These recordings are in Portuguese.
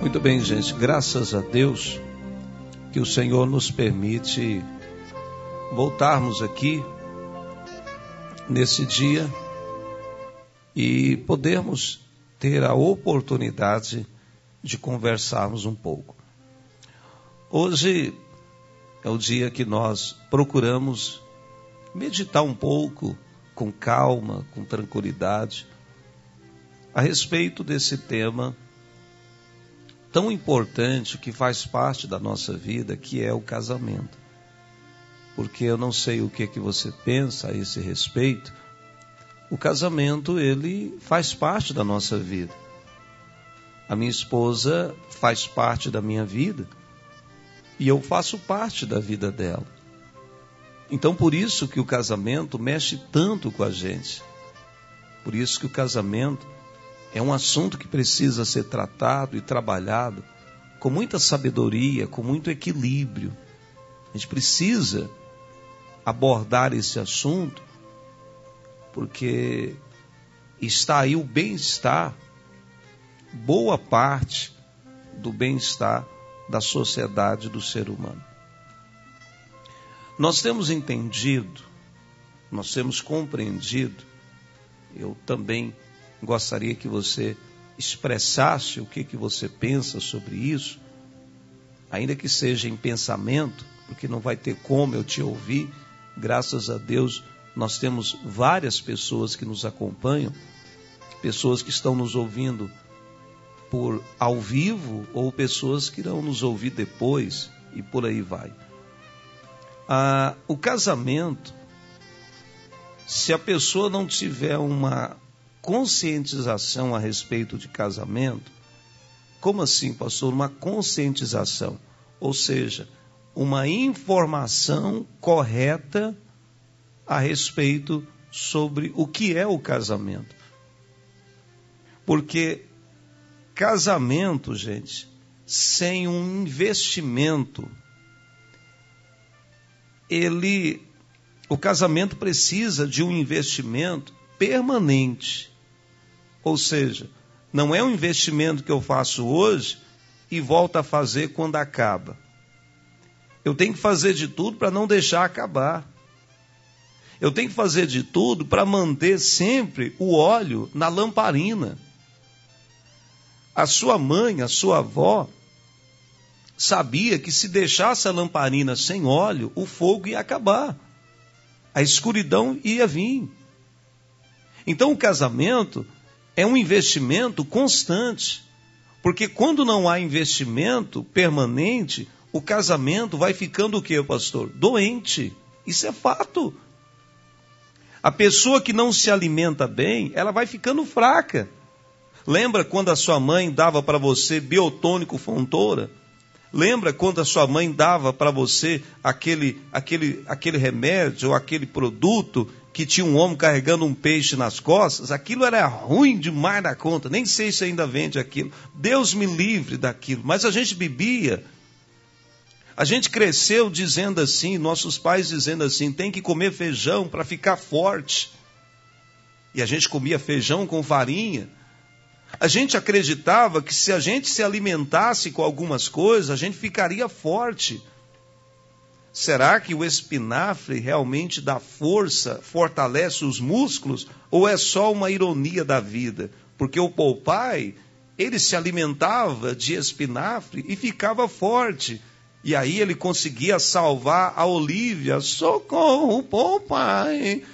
Muito bem, gente, graças a Deus que o Senhor nos permite voltarmos aqui nesse dia e podermos ter a oportunidade de conversarmos um pouco. Hoje é o dia que nós procuramos meditar um pouco, com calma, com tranquilidade, a respeito desse tema tão importante que faz parte da nossa vida, que é o casamento. Porque eu não sei o que que você pensa a esse respeito. O casamento ele faz parte da nossa vida. A minha esposa faz parte da minha vida e eu faço parte da vida dela. Então por isso que o casamento mexe tanto com a gente. Por isso que o casamento é um assunto que precisa ser tratado e trabalhado com muita sabedoria, com muito equilíbrio. A gente precisa abordar esse assunto porque está aí o bem-estar, boa parte do bem-estar da sociedade do ser humano. Nós temos entendido, nós temos compreendido, eu também gostaria que você expressasse o que, que você pensa sobre isso, ainda que seja em pensamento, porque não vai ter como eu te ouvir. Graças a Deus, nós temos várias pessoas que nos acompanham, pessoas que estão nos ouvindo por ao vivo ou pessoas que irão nos ouvir depois e por aí vai. Ah, o casamento, se a pessoa não tiver uma conscientização a respeito de casamento. Como assim, pastor? Uma conscientização, ou seja, uma informação correta a respeito sobre o que é o casamento. Porque casamento, gente, sem um investimento, ele o casamento precisa de um investimento permanente. Ou seja, não é um investimento que eu faço hoje e volto a fazer quando acaba. Eu tenho que fazer de tudo para não deixar acabar. Eu tenho que fazer de tudo para manter sempre o óleo na lamparina. A sua mãe, a sua avó, sabia que se deixasse a lamparina sem óleo, o fogo ia acabar. A escuridão ia vir. Então o casamento é um investimento constante. Porque quando não há investimento permanente, o casamento vai ficando o que, pastor? Doente. Isso é fato. A pessoa que não se alimenta bem, ela vai ficando fraca. Lembra quando a sua mãe dava para você biotônico fontoura? Lembra quando a sua mãe dava para você aquele, aquele, aquele remédio ou aquele produto que tinha um homem carregando um peixe nas costas, aquilo era ruim demais da conta. Nem sei se ainda vende aquilo. Deus me livre daquilo. Mas a gente bebia. A gente cresceu dizendo assim, nossos pais dizendo assim: tem que comer feijão para ficar forte. E a gente comia feijão com farinha. A gente acreditava que se a gente se alimentasse com algumas coisas, a gente ficaria forte. Será que o espinafre realmente dá força, fortalece os músculos, ou é só uma ironia da vida? Porque o Popeye, ele se alimentava de espinafre e ficava forte. E aí ele conseguia salvar a Olívia. Socorro, Popeye!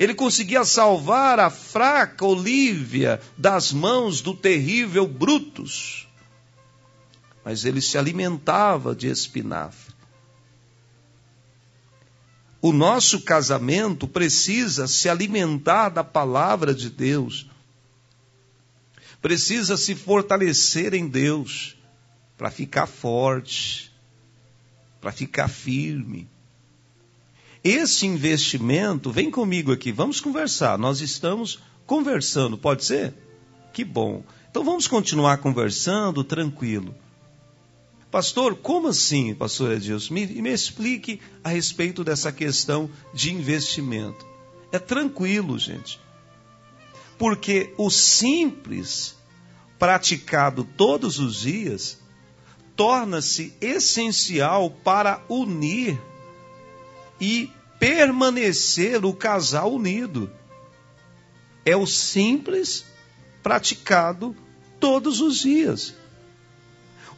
Ele conseguia salvar a fraca Olívia das mãos do terrível Brutus. Mas ele se alimentava de espinafre. O nosso casamento precisa se alimentar da palavra de Deus, precisa se fortalecer em Deus para ficar forte, para ficar firme. Esse investimento, vem comigo aqui, vamos conversar. Nós estamos conversando, pode ser? Que bom. Então vamos continuar conversando tranquilo. Pastor, como assim, pastor Edilson? Me, me explique a respeito dessa questão de investimento. É tranquilo, gente. Porque o simples praticado todos os dias torna-se essencial para unir e permanecer o casal unido. É o simples praticado todos os dias.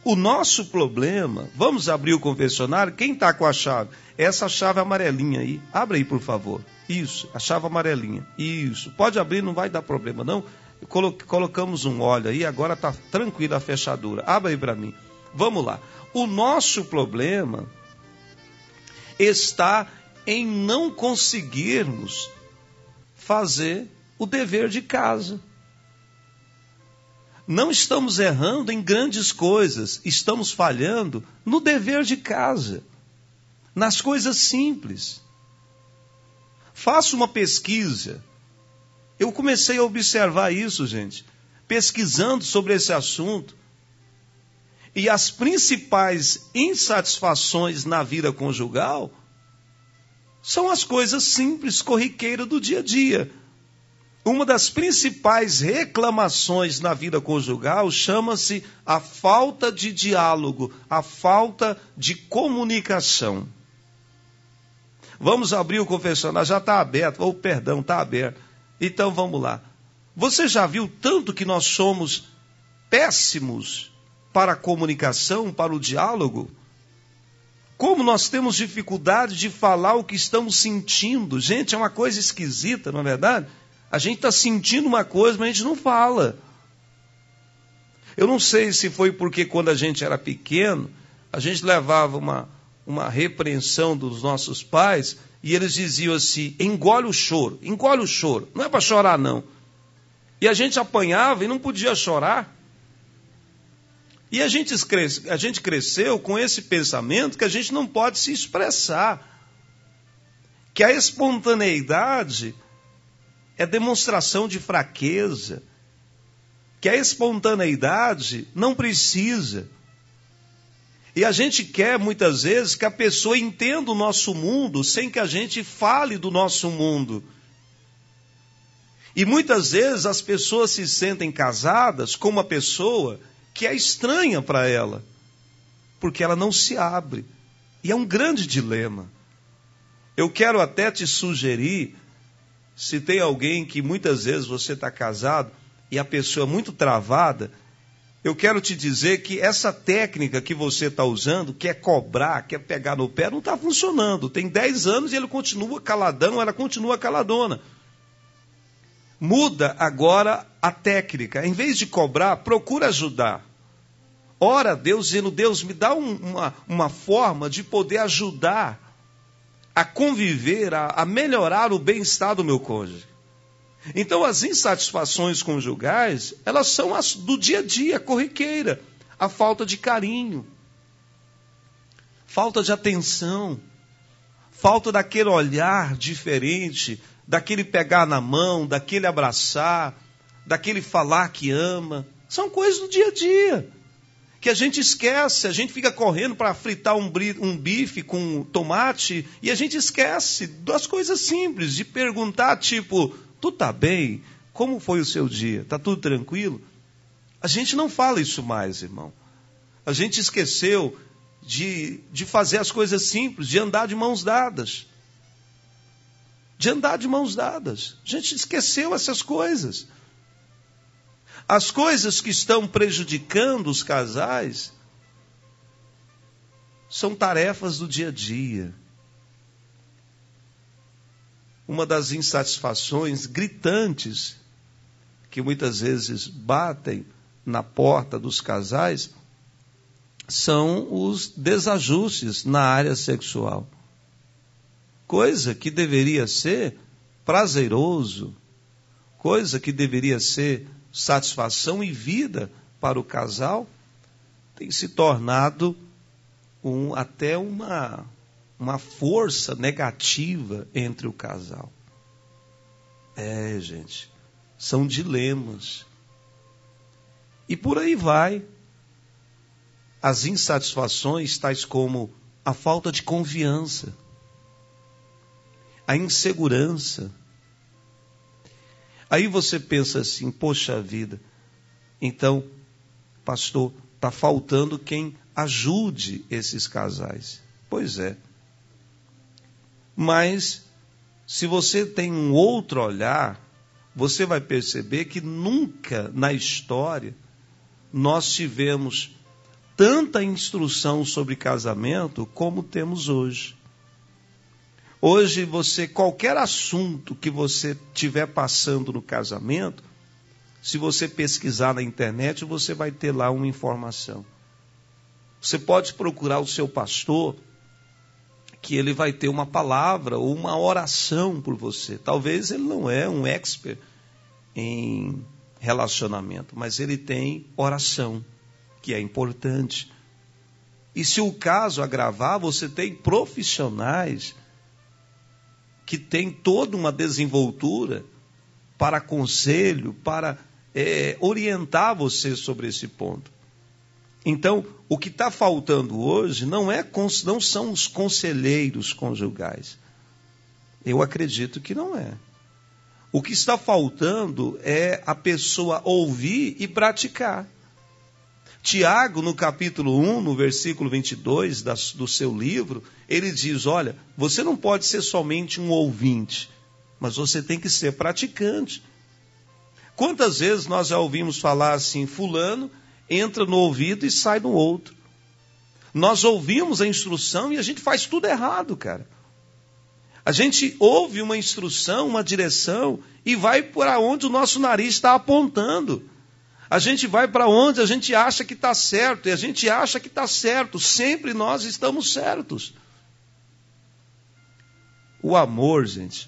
O nosso problema, vamos abrir o confessionário, quem está com a chave? Essa chave amarelinha aí, abre aí por favor. Isso, a chave amarelinha. Isso, pode abrir, não vai dar problema não. Colocamos um óleo aí, agora está tranquila a fechadura. Abre aí para mim. Vamos lá. O nosso problema está em não conseguirmos fazer o dever de casa. Não estamos errando em grandes coisas, estamos falhando no dever de casa, nas coisas simples. Faça uma pesquisa. Eu comecei a observar isso, gente, pesquisando sobre esse assunto. E as principais insatisfações na vida conjugal são as coisas simples, corriqueiras do dia a dia. Uma das principais reclamações na vida conjugal chama-se a falta de diálogo, a falta de comunicação. Vamos abrir o confessionário, já está aberto, ou perdão, está aberto. Então vamos lá. Você já viu tanto que nós somos péssimos para a comunicação, para o diálogo? Como nós temos dificuldade de falar o que estamos sentindo. Gente, é uma coisa esquisita, não é verdade? A gente está sentindo uma coisa, mas a gente não fala. Eu não sei se foi porque quando a gente era pequeno, a gente levava uma, uma repreensão dos nossos pais e eles diziam assim: engole o choro, engole o choro. Não é para chorar, não. E a gente apanhava e não podia chorar. E a gente, a gente cresceu com esse pensamento que a gente não pode se expressar. Que a espontaneidade é demonstração de fraqueza. Que a espontaneidade não precisa. E a gente quer muitas vezes que a pessoa entenda o nosso mundo sem que a gente fale do nosso mundo. E muitas vezes as pessoas se sentem casadas com uma pessoa que é estranha para ela, porque ela não se abre. E é um grande dilema. Eu quero até te sugerir, se tem alguém que muitas vezes você está casado e a pessoa é muito travada, eu quero te dizer que essa técnica que você está usando, quer cobrar, quer pegar no pé, não está funcionando. Tem 10 anos e ele continua caladão, ela continua caladona. Muda agora a técnica. Em vez de cobrar, procura ajudar. Ora a Deus, dizendo: Deus, me dá um, uma, uma forma de poder ajudar a conviver, a, a melhorar o bem-estar do meu cônjuge. Então, as insatisfações conjugais, elas são as do dia a dia, corriqueira. A falta de carinho, falta de atenção, falta daquele olhar diferente, daquele pegar na mão, daquele abraçar, daquele falar que ama. São coisas do dia a dia. Que a gente esquece, a gente fica correndo para fritar um, um bife com tomate e a gente esquece das coisas simples, de perguntar, tipo, tu tá bem? Como foi o seu dia? Tá tudo tranquilo? A gente não fala isso mais, irmão. A gente esqueceu de, de fazer as coisas simples, de andar de mãos dadas de andar de mãos dadas. A gente esqueceu essas coisas. As coisas que estão prejudicando os casais são tarefas do dia a dia. Uma das insatisfações gritantes que muitas vezes batem na porta dos casais são os desajustes na área sexual coisa que deveria ser prazeroso, coisa que deveria ser satisfação e vida para o casal, tem se tornado um, até uma, uma força negativa entre o casal. É, gente, são dilemas. E por aí vai. As insatisfações, tais como a falta de confiança, a insegurança, Aí você pensa assim: poxa vida, então, pastor, está faltando quem ajude esses casais. Pois é. Mas, se você tem um outro olhar, você vai perceber que nunca na história nós tivemos tanta instrução sobre casamento como temos hoje. Hoje você qualquer assunto que você tiver passando no casamento, se você pesquisar na internet, você vai ter lá uma informação. Você pode procurar o seu pastor, que ele vai ter uma palavra ou uma oração por você. Talvez ele não é um expert em relacionamento, mas ele tem oração, que é importante. E se o caso agravar, você tem profissionais que têm toda uma desenvoltura para conselho, para é, orientar você sobre esse ponto. Então, o que está faltando hoje não, é, não são os conselheiros conjugais. Eu acredito que não é. O que está faltando é a pessoa ouvir e praticar. Tiago, no capítulo 1, no versículo 22 das, do seu livro, ele diz: Olha, você não pode ser somente um ouvinte, mas você tem que ser praticante. Quantas vezes nós já ouvimos falar assim, Fulano entra no ouvido e sai no outro? Nós ouvimos a instrução e a gente faz tudo errado, cara. A gente ouve uma instrução, uma direção e vai para onde o nosso nariz está apontando. A gente vai para onde a gente acha que está certo, e a gente acha que está certo, sempre nós estamos certos. O amor, gente,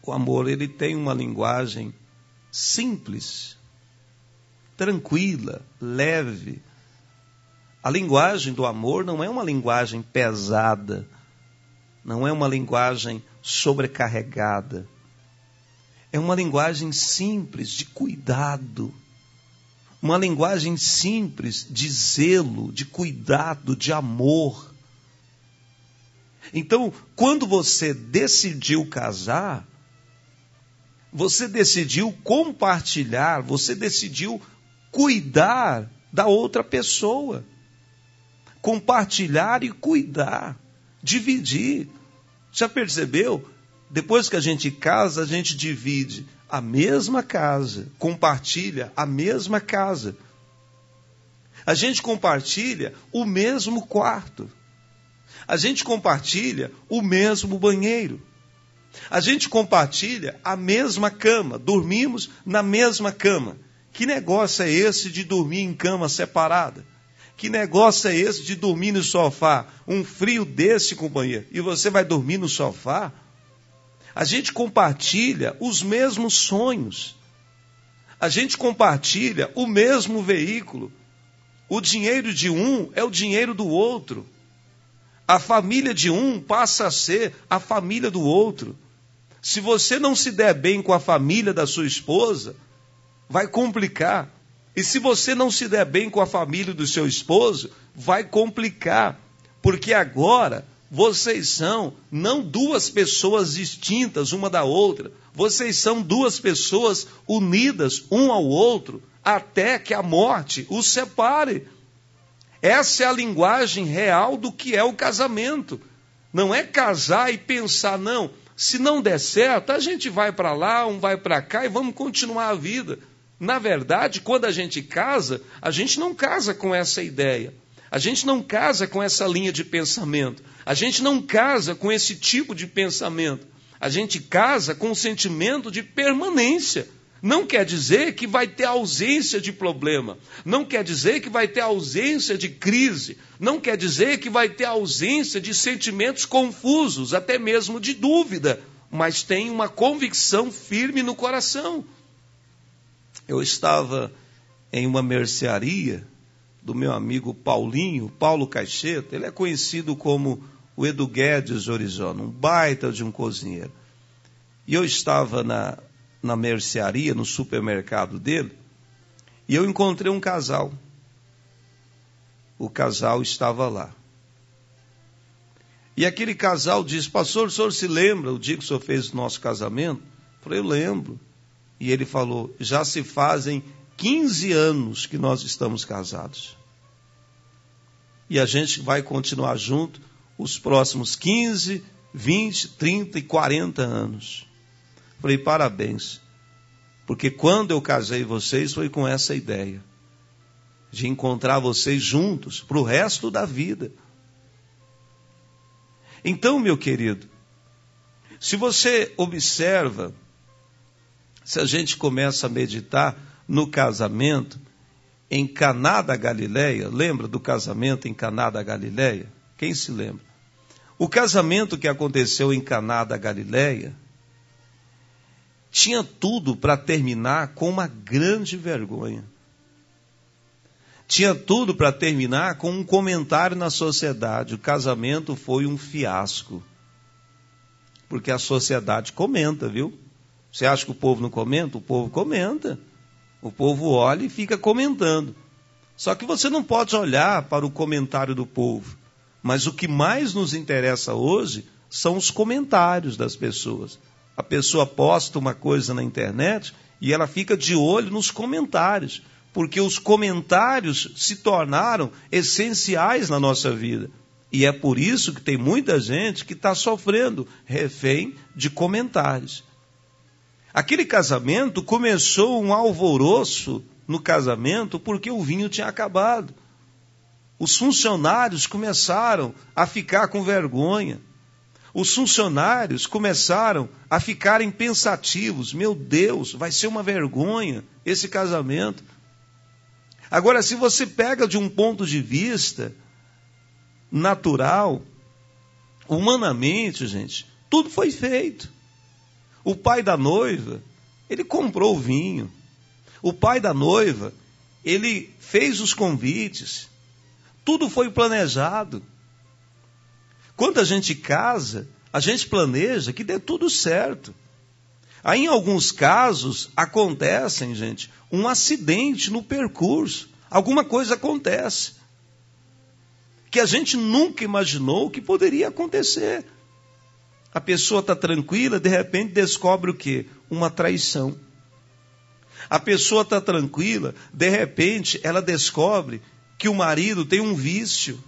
o amor, ele tem uma linguagem simples, tranquila, leve. A linguagem do amor não é uma linguagem pesada, não é uma linguagem sobrecarregada. É uma linguagem simples de cuidado, uma linguagem simples de zelo, de cuidado, de amor. Então, quando você decidiu casar, você decidiu compartilhar, você decidiu cuidar da outra pessoa. Compartilhar e cuidar, dividir. Já percebeu? Depois que a gente casa, a gente divide a mesma casa, compartilha a mesma casa. A gente compartilha o mesmo quarto. A gente compartilha o mesmo banheiro. A gente compartilha a mesma cama, dormimos na mesma cama. Que negócio é esse de dormir em cama separada? Que negócio é esse de dormir no sofá? Um frio desse, companheiro, e você vai dormir no sofá? A gente compartilha os mesmos sonhos. A gente compartilha o mesmo veículo. O dinheiro de um é o dinheiro do outro. A família de um passa a ser a família do outro. Se você não se der bem com a família da sua esposa, vai complicar. E se você não se der bem com a família do seu esposo, vai complicar. Porque agora vocês são não duas pessoas distintas uma da outra, vocês são duas pessoas unidas um ao outro até que a morte os separe. Essa é a linguagem real do que é o casamento. Não é casar e pensar, não, se não der certo, a gente vai para lá, um vai para cá e vamos continuar a vida. Na verdade, quando a gente casa, a gente não casa com essa ideia. A gente não casa com essa linha de pensamento. A gente não casa com esse tipo de pensamento. A gente casa com o sentimento de permanência. Não quer dizer que vai ter ausência de problema. Não quer dizer que vai ter ausência de crise. Não quer dizer que vai ter ausência de sentimentos confusos, até mesmo de dúvida. Mas tem uma convicção firme no coração. Eu estava em uma mercearia do meu amigo Paulinho, Paulo Caixeta. Ele é conhecido como o Edu Guedes de Orizona, um baita de um cozinheiro. E eu estava na, na mercearia, no supermercado dele, e eu encontrei um casal. O casal estava lá. E aquele casal disse: Pastor, o senhor se lembra o dia que o senhor fez o nosso casamento? falei, eu lembro. E ele falou, já se fazem 15 anos que nós estamos casados. E a gente vai continuar junto os próximos 15, 20, 30 e 40 anos. Falei, parabéns. Porque quando eu casei vocês foi com essa ideia de encontrar vocês juntos para o resto da vida. Então, meu querido, se você observa, se a gente começa a meditar no casamento em Caná da Galileia, lembra do casamento em Caná da Galileia? Quem se lembra? O casamento que aconteceu em Caná da Galileia tinha tudo para terminar com uma grande vergonha. Tinha tudo para terminar com um comentário na sociedade: o casamento foi um fiasco. Porque a sociedade comenta, viu? Você acha que o povo não comenta? O povo comenta. O povo olha e fica comentando. Só que você não pode olhar para o comentário do povo. Mas o que mais nos interessa hoje são os comentários das pessoas. A pessoa posta uma coisa na internet e ela fica de olho nos comentários, porque os comentários se tornaram essenciais na nossa vida. E é por isso que tem muita gente que está sofrendo refém de comentários. Aquele casamento começou um alvoroço no casamento porque o vinho tinha acabado. Os funcionários começaram a ficar com vergonha. Os funcionários começaram a ficarem pensativos: meu Deus, vai ser uma vergonha esse casamento. Agora, se você pega de um ponto de vista natural, humanamente, gente, tudo foi feito. O pai da noiva, ele comprou o vinho. O pai da noiva, ele fez os convites. Tudo foi planejado. Quando a gente casa, a gente planeja que dê tudo certo. Aí, em alguns casos, acontecem, gente, um acidente no percurso. Alguma coisa acontece que a gente nunca imaginou que poderia acontecer. A pessoa está tranquila, de repente descobre o quê? Uma traição. A pessoa está tranquila, de repente ela descobre que o marido tem um vício.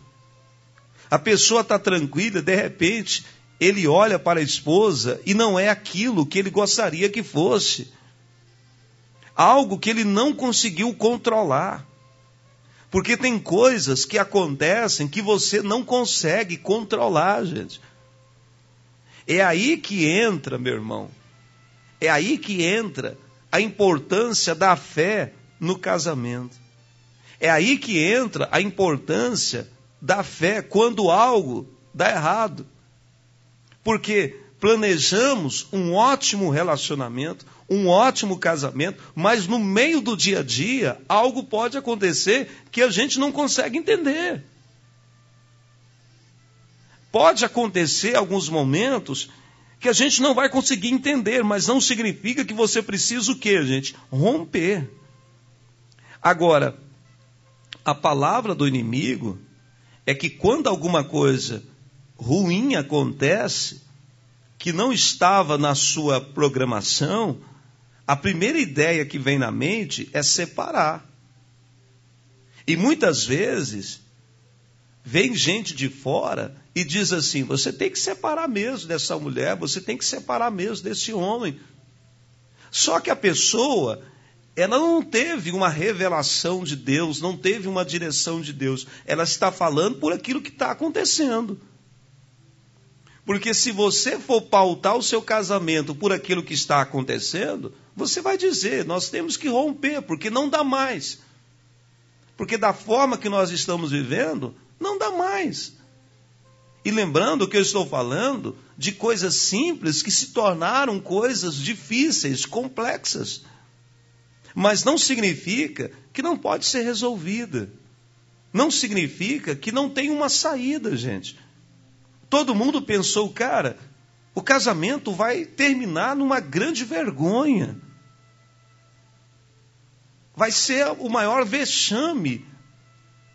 A pessoa está tranquila, de repente ele olha para a esposa e não é aquilo que ele gostaria que fosse. Algo que ele não conseguiu controlar. Porque tem coisas que acontecem que você não consegue controlar, gente. É aí que entra, meu irmão. É aí que entra a importância da fé no casamento. É aí que entra a importância da fé quando algo dá errado. Porque planejamos um ótimo relacionamento, um ótimo casamento, mas no meio do dia a dia, algo pode acontecer que a gente não consegue entender. Pode acontecer alguns momentos que a gente não vai conseguir entender, mas não significa que você precisa o quê, gente? Romper. Agora, a palavra do inimigo é que quando alguma coisa ruim acontece, que não estava na sua programação, a primeira ideia que vem na mente é separar. E muitas vezes vem gente de fora e diz assim: você tem que separar mesmo dessa mulher, você tem que separar mesmo desse homem. Só que a pessoa, ela não teve uma revelação de Deus, não teve uma direção de Deus. Ela está falando por aquilo que está acontecendo. Porque se você for pautar o seu casamento por aquilo que está acontecendo, você vai dizer: nós temos que romper, porque não dá mais. Porque da forma que nós estamos vivendo, não dá mais. E lembrando que eu estou falando de coisas simples que se tornaram coisas difíceis, complexas. Mas não significa que não pode ser resolvida. Não significa que não tem uma saída, gente. Todo mundo pensou, cara, o casamento vai terminar numa grande vergonha. Vai ser o maior vexame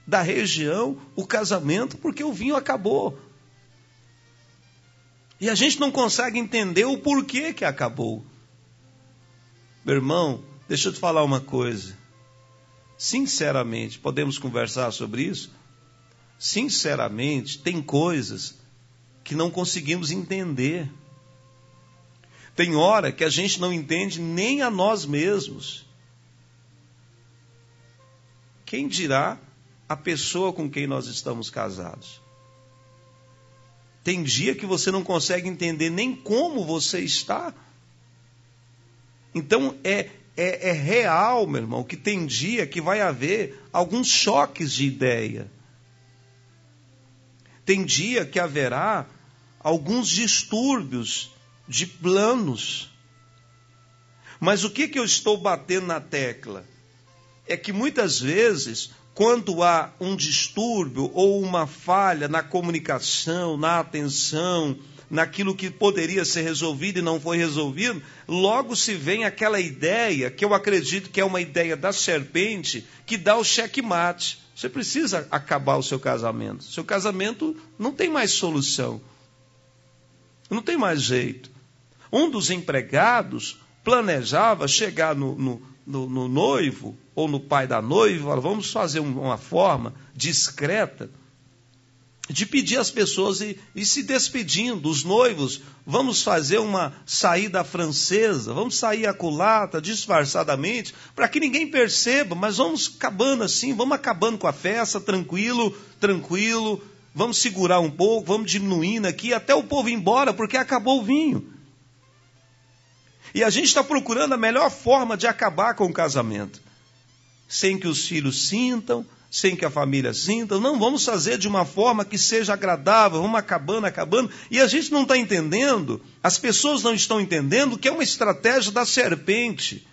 da região o casamento, porque o vinho acabou. E a gente não consegue entender o porquê que acabou. Meu irmão, deixa eu te falar uma coisa. Sinceramente, podemos conversar sobre isso? Sinceramente, tem coisas que não conseguimos entender. Tem hora que a gente não entende nem a nós mesmos. Quem dirá a pessoa com quem nós estamos casados? Tem dia que você não consegue entender nem como você está. Então é, é, é real, meu irmão, que tem dia que vai haver alguns choques de ideia. Tem dia que haverá alguns distúrbios de planos. Mas o que, que eu estou batendo na tecla? É que muitas vezes, quando há um distúrbio ou uma falha na comunicação, na atenção, naquilo que poderia ser resolvido e não foi resolvido, logo se vem aquela ideia, que eu acredito que é uma ideia da serpente, que dá o checkmate. Você precisa acabar o seu casamento. Seu casamento não tem mais solução. Não tem mais jeito. Um dos empregados planejava chegar no, no, no, no noivo ou no pai da noiva, vamos fazer uma forma discreta de pedir às pessoas e, e se despedindo, os noivos, vamos fazer uma saída francesa, vamos sair a culata disfarçadamente, para que ninguém perceba, mas vamos acabando assim, vamos acabando com a festa, tranquilo, tranquilo, vamos segurar um pouco, vamos diminuindo aqui, até o povo ir embora, porque acabou o vinho. E a gente está procurando a melhor forma de acabar com o casamento, sem que os filhos sintam, sem que a família sinta. Não, vamos fazer de uma forma que seja agradável, vamos acabando, acabando. E a gente não está entendendo, as pessoas não estão entendendo que é uma estratégia da serpente.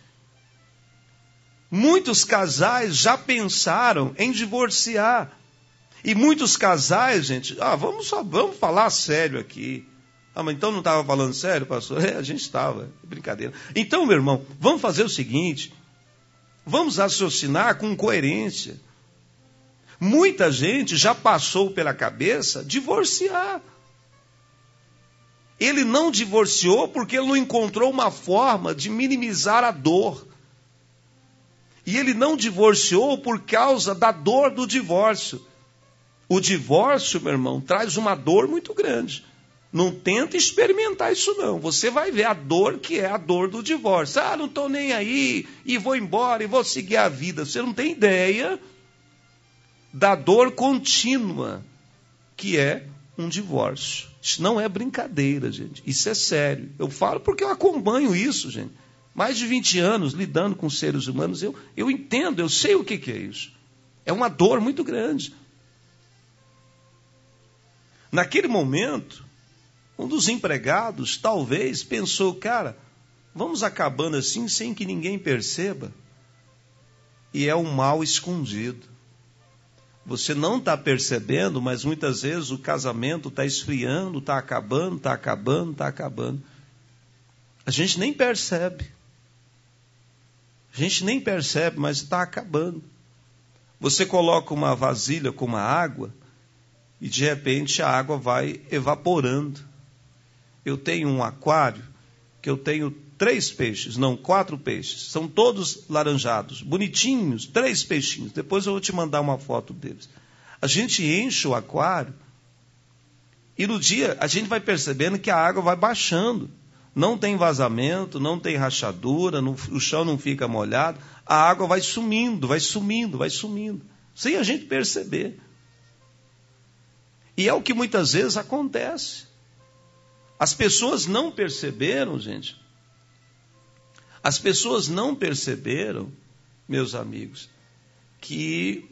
Muitos casais já pensaram em divorciar. E muitos casais, gente, ah, vamos só, vamos falar sério aqui. Ah, mas então não estava falando sério, pastor? É, a gente estava, brincadeira. Então, meu irmão, vamos fazer o seguinte: vamos raciocinar com coerência. Muita gente já passou pela cabeça divorciar. Ele não divorciou porque ele não encontrou uma forma de minimizar a dor. E ele não divorciou por causa da dor do divórcio. O divórcio, meu irmão, traz uma dor muito grande. Não tenta experimentar isso não. Você vai ver a dor que é a dor do divórcio. Ah, não estou nem aí e vou embora e vou seguir a vida. Você não tem ideia da dor contínua que é um divórcio. Isso não é brincadeira, gente. Isso é sério. Eu falo porque eu acompanho isso, gente. Mais de 20 anos lidando com seres humanos, eu, eu entendo, eu sei o que, que é isso. É uma dor muito grande. Naquele momento, um dos empregados talvez pensou, cara, vamos acabando assim sem que ninguém perceba. E é um mal escondido. Você não está percebendo, mas muitas vezes o casamento está esfriando, está acabando, está acabando, está acabando. A gente nem percebe. A gente nem percebe, mas está acabando. Você coloca uma vasilha com uma água e de repente a água vai evaporando. Eu tenho um aquário que eu tenho três peixes, não, quatro peixes. São todos laranjados, bonitinhos, três peixinhos. Depois eu vou te mandar uma foto deles. A gente enche o aquário e no dia a gente vai percebendo que a água vai baixando. Não tem vazamento, não tem rachadura, não, o chão não fica molhado. A água vai sumindo, vai sumindo, vai sumindo. Sem a gente perceber. E é o que muitas vezes acontece. As pessoas não perceberam, gente, as pessoas não perceberam, meus amigos, que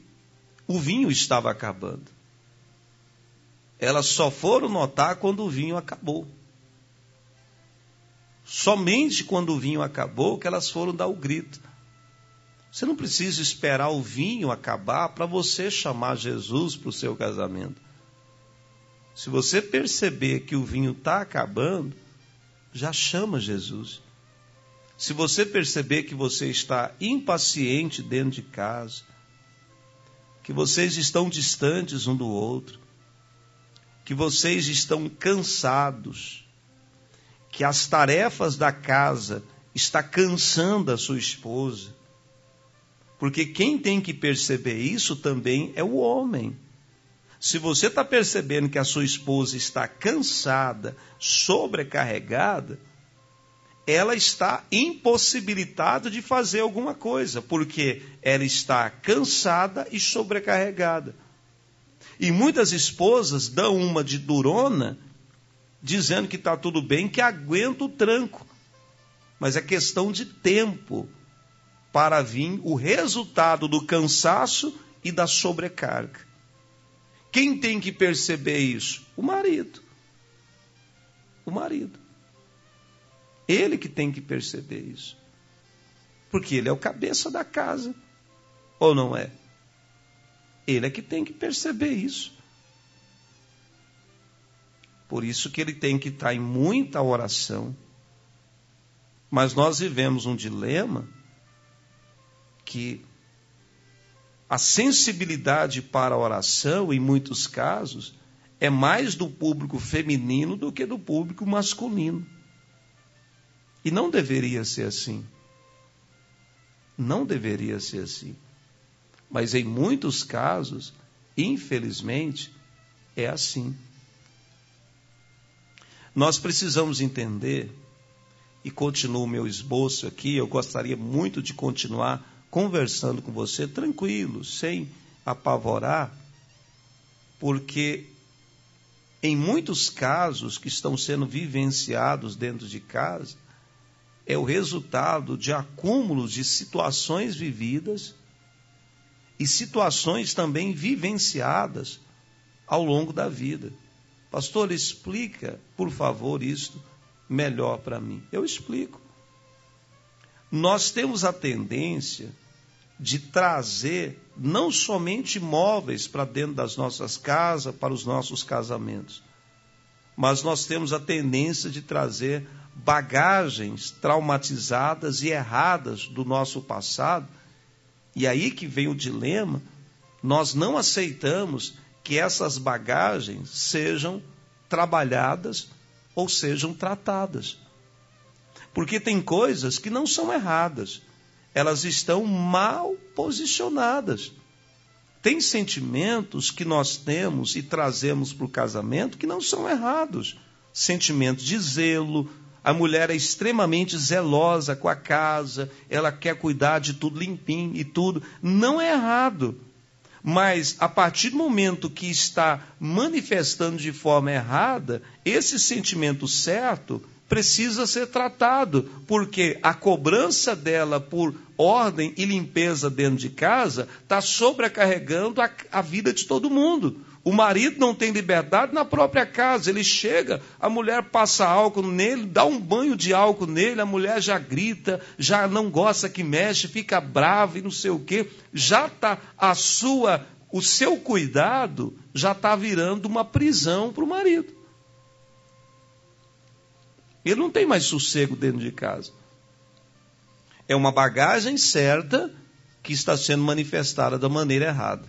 o vinho estava acabando. Elas só foram notar quando o vinho acabou. Somente quando o vinho acabou que elas foram dar o grito. Você não precisa esperar o vinho acabar para você chamar Jesus para o seu casamento. Se você perceber que o vinho está acabando, já chama Jesus. Se você perceber que você está impaciente dentro de casa, que vocês estão distantes um do outro, que vocês estão cansados, que as tarefas da casa está cansando a sua esposa. Porque quem tem que perceber isso também é o homem. Se você está percebendo que a sua esposa está cansada, sobrecarregada, ela está impossibilitada de fazer alguma coisa, porque ela está cansada e sobrecarregada. E muitas esposas dão uma de durona, dizendo que está tudo bem, que aguenta o tranco. Mas é questão de tempo para vir o resultado do cansaço e da sobrecarga. Quem tem que perceber isso? O marido. O marido. Ele que tem que perceber isso. Porque ele é o cabeça da casa. Ou não é? Ele é que tem que perceber isso. Por isso que ele tem que estar em muita oração. Mas nós vivemos um dilema que a sensibilidade para a oração, em muitos casos, é mais do público feminino do que do público masculino. E não deveria ser assim. Não deveria ser assim. Mas em muitos casos, infelizmente, é assim. Nós precisamos entender, e continuo o meu esboço aqui, eu gostaria muito de continuar conversando com você tranquilo, sem apavorar, porque em muitos casos que estão sendo vivenciados dentro de casa, é o resultado de acúmulos de situações vividas e situações também vivenciadas ao longo da vida. Pastor, explica, por favor, isto melhor para mim. Eu explico nós temos a tendência de trazer não somente móveis para dentro das nossas casas, para os nossos casamentos, mas nós temos a tendência de trazer bagagens traumatizadas e erradas do nosso passado. E aí que vem o dilema, nós não aceitamos que essas bagagens sejam trabalhadas ou sejam tratadas. Porque tem coisas que não são erradas, elas estão mal posicionadas. Tem sentimentos que nós temos e trazemos para o casamento que não são errados. Sentimentos de zelo, a mulher é extremamente zelosa com a casa, ela quer cuidar de tudo limpinho e tudo. Não é errado. Mas a partir do momento que está manifestando de forma errada, esse sentimento certo precisa ser tratado, porque a cobrança dela por ordem e limpeza dentro de casa está sobrecarregando a, a, vida de todo mundo. O marido não tem liberdade na própria casa, ele chega, a mulher passa álcool nele, dá um banho de álcool nele, a mulher já grita, já não gosta que mexe, fica brava e não sei o quê. Já está a sua, o seu cuidado já está virando uma prisão para o marido. Ele não tem mais sossego dentro de casa. É uma bagagem certa que está sendo manifestada da maneira errada.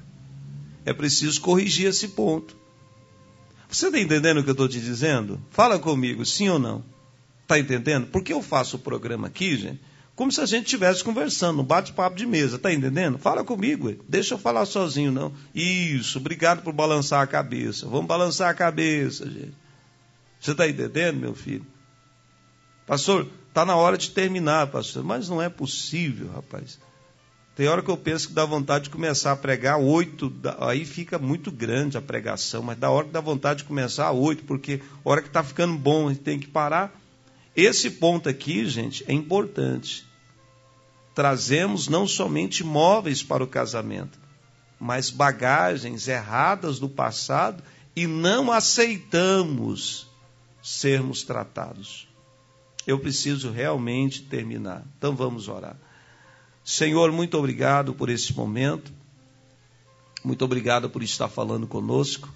É preciso corrigir esse ponto. Você está entendendo o que eu estou te dizendo? Fala comigo, sim ou não? Está entendendo? Porque eu faço o programa aqui, gente, como se a gente estivesse conversando, um bate-papo de mesa, está entendendo? Fala comigo, deixa eu falar sozinho, não. Isso, obrigado por balançar a cabeça. Vamos balançar a cabeça, gente. Você está entendendo, meu filho? Pastor, está na hora de terminar, pastor. Mas não é possível, rapaz. Tem hora que eu penso que dá vontade de começar a pregar oito, aí fica muito grande a pregação, mas dá hora que dá vontade de começar oito, porque a hora que está ficando bom, gente tem que parar. Esse ponto aqui, gente, é importante. Trazemos não somente móveis para o casamento, mas bagagens erradas do passado e não aceitamos sermos tratados eu preciso realmente terminar. Então vamos orar. Senhor, muito obrigado por esse momento. Muito obrigado por estar falando conosco.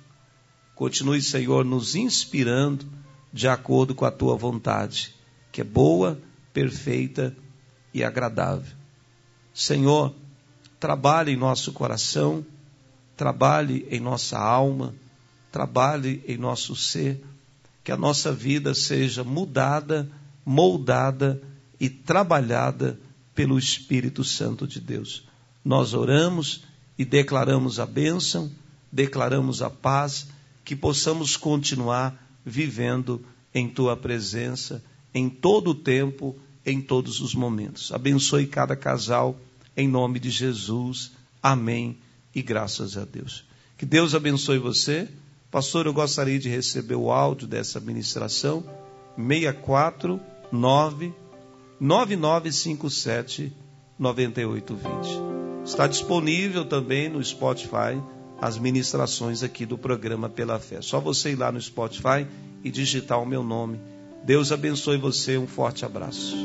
Continue, Senhor, nos inspirando de acordo com a tua vontade, que é boa, perfeita e agradável. Senhor, trabalhe em nosso coração, trabalhe em nossa alma, trabalhe em nosso ser, que a nossa vida seja mudada moldada e trabalhada pelo Espírito Santo de Deus. Nós oramos e declaramos a bênção, declaramos a paz, que possamos continuar vivendo em tua presença em todo o tempo, em todos os momentos. Abençoe cada casal em nome de Jesus. Amém e graças a Deus. Que Deus abençoe você. Pastor, eu gostaria de receber o áudio dessa ministração. 649 9957 9820. Está disponível também no Spotify as ministrações aqui do programa Pela Fé. Só você ir lá no Spotify e digitar o meu nome. Deus abençoe você. Um forte abraço.